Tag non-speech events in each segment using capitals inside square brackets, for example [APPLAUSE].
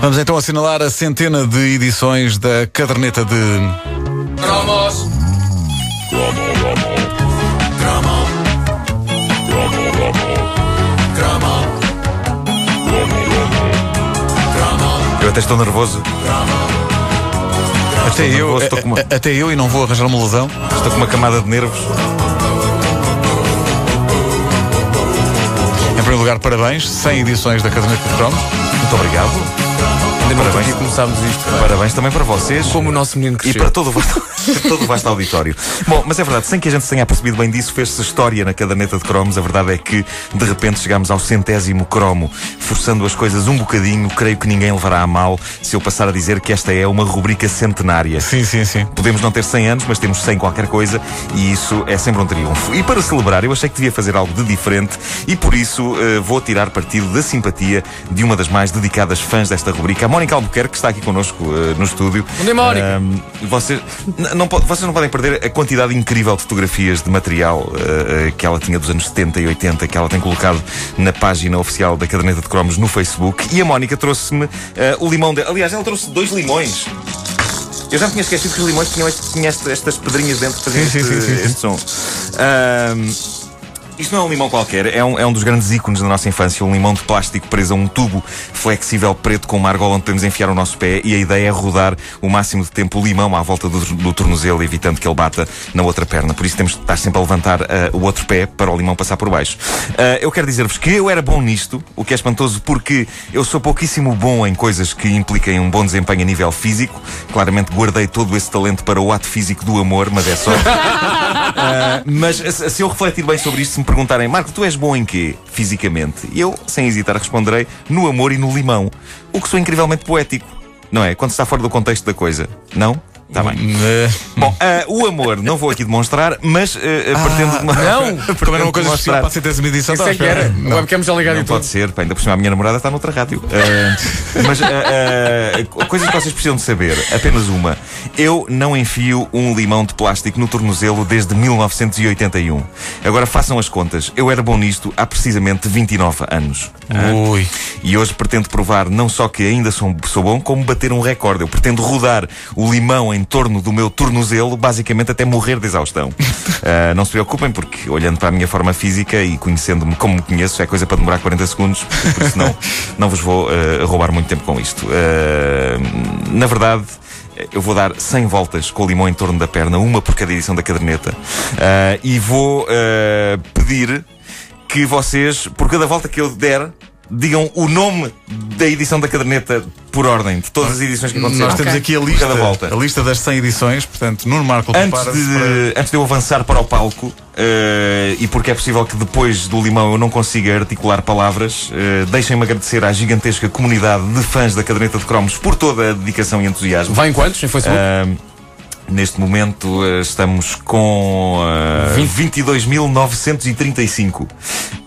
Vamos então assinalar a centena de edições da caderneta de. Cromos. Eu até estou nervoso. Até eu, nervoso, estou com uma- até eu e não vou arranjar uma lesão. Estou com uma camada de nervos. Em primeiro lugar, parabéns. 100 edições da caderneta de cromos. Muito obrigado. Começámos isto. Parabéns também para vocês. Como o nosso menino E cresceu. para todo o, vasto, [LAUGHS] todo o vasto auditório. Bom, mas é verdade, sem que a gente se tenha percebido bem disso, fez-se história na caderneta de cromos. A verdade é que, de repente, chegámos ao centésimo cromo, forçando as coisas um bocadinho. Creio que ninguém levará a mal se eu passar a dizer que esta é uma rubrica centenária. Sim, sim, sim. Podemos não ter 100 anos, mas temos 100 qualquer coisa e isso é sempre um triunfo. E para celebrar, eu achei que devia fazer algo de diferente e por isso eh, vou tirar partido da simpatia de uma das mais dedicadas fãs desta rubrica, a Mónica Albuquerque, que está aqui connosco eh, no estúdio. Bom dia, Mónica. Vocês, não, vocês não podem perder a quantidade incrível de fotografias de material eh, eh, que ela tinha dos anos 70 e 80, que ela tem colocado na página oficial da Caderneta de Cromos no Facebook. E a Mónica trouxe-me o limão dela. Aliás, ela trouxe dois limões. Eu já me tinha esquecido que os limões tinham, este- tinham este- estas pedrinhas dentro que faziam Sim, sim, este, este som. Isto não é um limão qualquer, é um, é um dos grandes ícones da nossa infância, um limão de plástico preso a um tubo flexível preto com uma argola onde podemos enfiar o nosso pé e a ideia é rodar o máximo de tempo o limão à volta do, do tornozelo, evitando que ele bata na outra perna. Por isso temos de estar sempre a levantar ah, o outro pé para o limão passar por baixo. Ah, eu quero dizer-vos que eu era bom nisto, o que é espantoso porque eu sou pouquíssimo bom em coisas que impliquem um bom desempenho a nível físico. Claramente guardei todo esse talento para o ato físico do amor, mas é só. Ah, [LAUGHS] mas se se eu refletir bem sobre isto, se me perguntarem, Marco, tu és bom em quê, fisicamente? Eu, sem hesitar, responderei no amor e no limão. O que sou incrivelmente poético, não é? Quando está fora do contexto da coisa. Não? Está bem. Eh, Bom, ah, o amor não vou aqui demonstrar, mas ah, pretendo. não. [LAUGHS] Como era uma coisa especial para a centésima edição. Isso é que era. espera. O webcam já ligado Não e tudo. pode ser, pá, ainda por cima a minha namorada está noutra rádio. Ah, [LAUGHS] mas ah, coisas que vocês precisam de saber, apenas uma. Eu não enfio um limão de plástico no tornozelo desde 1981. Agora façam as contas. Eu era bom nisto há precisamente 29 anos. Ah, Ui. E hoje pretendo provar não só que ainda sou, sou bom, como bater um recorde. Eu pretendo rodar o limão em torno do meu tornozelo, basicamente até morrer de exaustão. [LAUGHS] Ah, não se preocupem, porque olhando para a minha forma física e conhecendo-me como me conheço, é coisa para demorar 40 segundos, por isso não, [LAUGHS] não vos vou ah, roubar muito tempo com isto. Ah, na verdade. Eu vou dar 100 voltas com o limão em torno da perna, uma por cada edição da caderneta, e vou pedir que vocês, por cada volta que eu der, digam o nome da edição da caderneta por ordem, de todas as edições que aconteceram. Nós temos Ok. aqui a lista, cada volta. a lista das 100 edições, portanto, Nuno Marco Antes de, para... antes de eu avançar para o palco, eh, e porque é possível que depois do limão eu não consiga articular palavras, eh, deixem-me agradecer à gigantesca comunidade de fãs da caderneta de cromos por toda a dedicação e entusiasmo. Vai em quantos? Em Facebook? Ahm, neste momento estamos com uh, 22.935.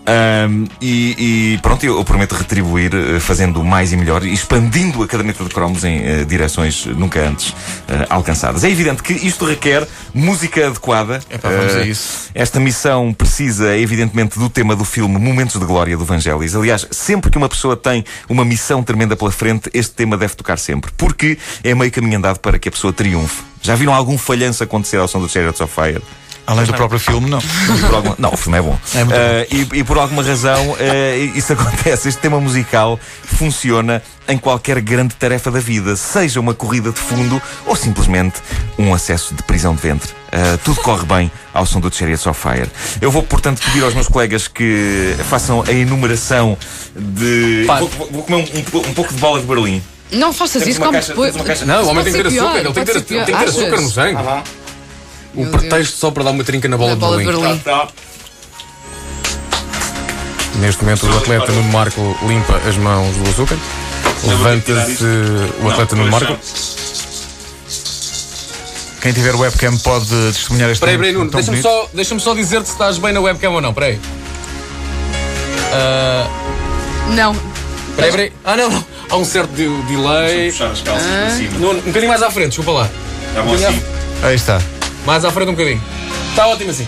Ahm, e, e pronto, eu, eu prometo retribuir eh, fazendo mais e melhor, e expandindo a caderneta de cromos em eh, direções nunca antes eh, alcançadas. É evidente que isto requer música adequada. Epá, vamos a isso. Esta missão precisa, evidentemente, do tema do filme Momentos de Glória do Vangelis. Aliás, sempre que uma pessoa tem uma missão tremenda pela frente, este tema deve tocar sempre. Porque é meio caminho andado para que a pessoa triunfe. Já viram algum falhanço acontecer ao som do Chariots of Fire? Além do próprio filme, não. Por alguma- Não, o filme é bom. É muito Eh, e, e por alguma razão eh, isso [LAUGHS] acontece. Este tema musical funciona em qualquer grande tarefa da vida, seja uma corrida de fundo ou simplesmente um acesso de prisão de ventre. Eh, tudo corre bem ao som do Chariots of Fire. Eu vou, portanto, pedir aos meus colegas que façam a enumeração de. Vou, vou- comer um, um- um pouco de bola de Berlim. Não faças Temos isso como caixa- depois. Não, o homem tem que ter açúcar. Ele tem que ter, açúcar no sangue. Ah, O Meu pretexto só para dar uma trinca na bola Na de bola de Berlim. Berlim. Tá, Neste momento o atleta Nuno Marco limpa as mãos do açúcar. Levanta-se o atleta Nuno Marco. Quem tiver webcam pode testemunhar este Espera aí, espera aí, momento Nuno. Deixa-me só, deixa só dizer-te se estás bem na webcam ou não. Espera aí. Ah, Não. Espera aí, espera aí. Ah, não, não. Há um certo de- delay. puxar as calças para cima. Nuno, um bocadinho mais à frente, desculpa lá. Tá bom assim? Aí está. Mais à frente um bocadinho. Está ótimo assim.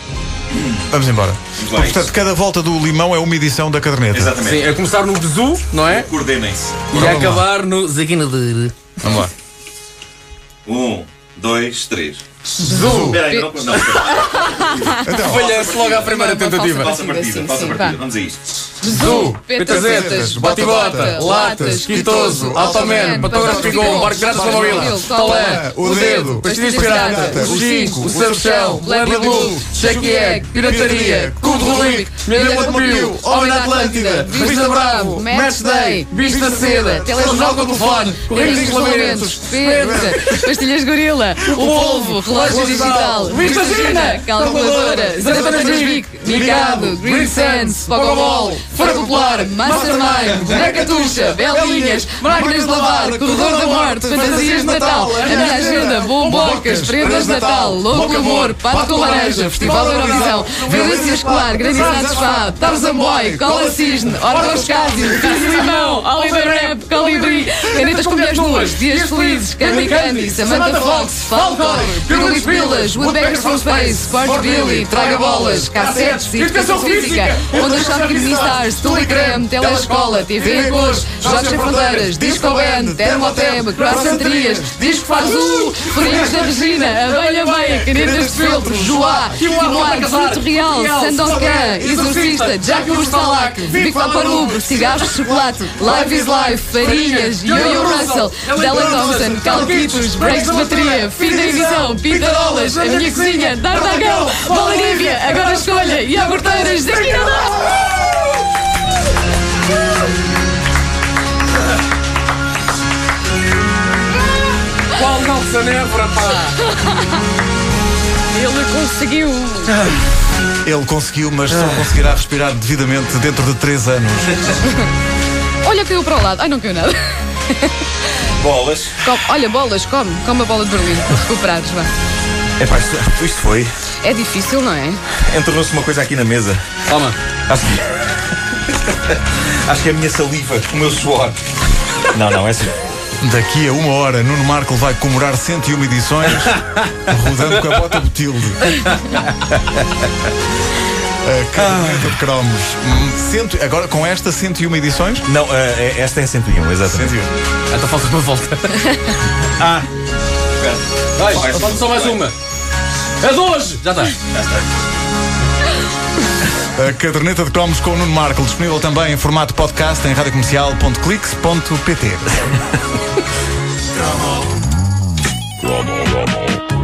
Vamos embora. lá, Portanto, cada volta do limão é uma edição da caderneta. Exatamente. Sim, a começar no Bezu, não é? Coordenem-se. E a acabar no Zaguina de. Vamos lá. Um, dois, três. Bezu! Espera aí, não, não. [LAUGHS] Então, Falha-se logo à primeira tentativa. Falsa partida, falsa partida. Vamos a isto. Petas, Petazetas, bota-bota, latas, quitoso, automan, patógrafo pigom, barco grátis na mobile, talé, o dedo, pastilhas de pirata, o ginkgo, o cervechão, Larry Blue, Check Egg, pirataria, cubo de Rubik, Milha de Mobil, Homem da Atlântida, Revista Bravo, Match Day, Bicho da Seda, Telejornal com o telefone, Correios e Regulamentos, Pedra, pastilhas gorila, o polvo, relógio digital, Vista Gina, calculadora, Zanapanas Vic, Micado, Green Sands, Pogobol, Fora Popular, Mastermind, Boneca Tuxa, Belinhas, Máquinas de Lavar, Corredor da Morte, Fantasias de Natal, A Minha Agenda, Bombocas, Prendas de Natal, Louco Amor, Pato com Laranja, Festival da Eurovisão, Violência Escolar, Granizados Fá, Tarzan Boy, Cola Cisne, Orgos Cásio, Fizz Limão, Oliver Rap, Colibri, Canetas com Mulheres Nuas, Dias Felizes, Candy Candy, Samantha Fox, Falcon, Pirulis Pilas, Woodpeckers from Space, Sport Billy, Traga Bolas, Cassetes, Educação Física, Onda Shopping Mini Stars, Tule Creme, Telescola, TV em Cores, Jogos Sem Fronteiras, Disco Band, Termoteb, Croissanterias, Disco Fazul, Florinhos da Regina, Abelha Meia, Canetas de Filtro, Joá, Quinoar, Fruto Real, Sandokan, Exorcista, Jacques Talac, Vic Paparubro, Cigarros de Chocolate, Live is Life, Farinhas, Yo-Yo Russell, Della Thompson, Calquitos, Breaks de Bateria, Fim da Edição, Pitarolas, A Minha Cozinha, D'Artagão, Bola Nívia, Agora Escolha, Iogurteiras, da Esquina Qual nossa névora, pá! Ele conseguiu. ele conseguiu, mas só conseguirá respirar devidamente dentro de 3 anos. Olha, caiu para o lado. Ai, não caiu nada. Bolas. Come- olha, bolas, come. Come a bola de Berlim. Para recuperares, vá. Epá, isto, isto foi. É difícil, não é? Entornou-se uma coisa aqui na mesa. Toma! Acho que. [LAUGHS] Acho que é a minha saliva, o meu suor. Não, não, é assim. Daqui a uma hora, Nuno Marco vai comemorar 101 edições, [LAUGHS] rodando com a bota Botilde. [LAUGHS] A caderneta de cromos. Hum, cento- agora com esta 101 edições? Não, eh, esta é 101, exatamente. 101. Então falta uma volta. [LAUGHS] Ah, Vai, falta só mais uma. É de hoje! Já está. A caderneta de cromos com o Nuno Marco, disponível também em formato podcast em radiocomercial.clix.pt. [LAUGHS]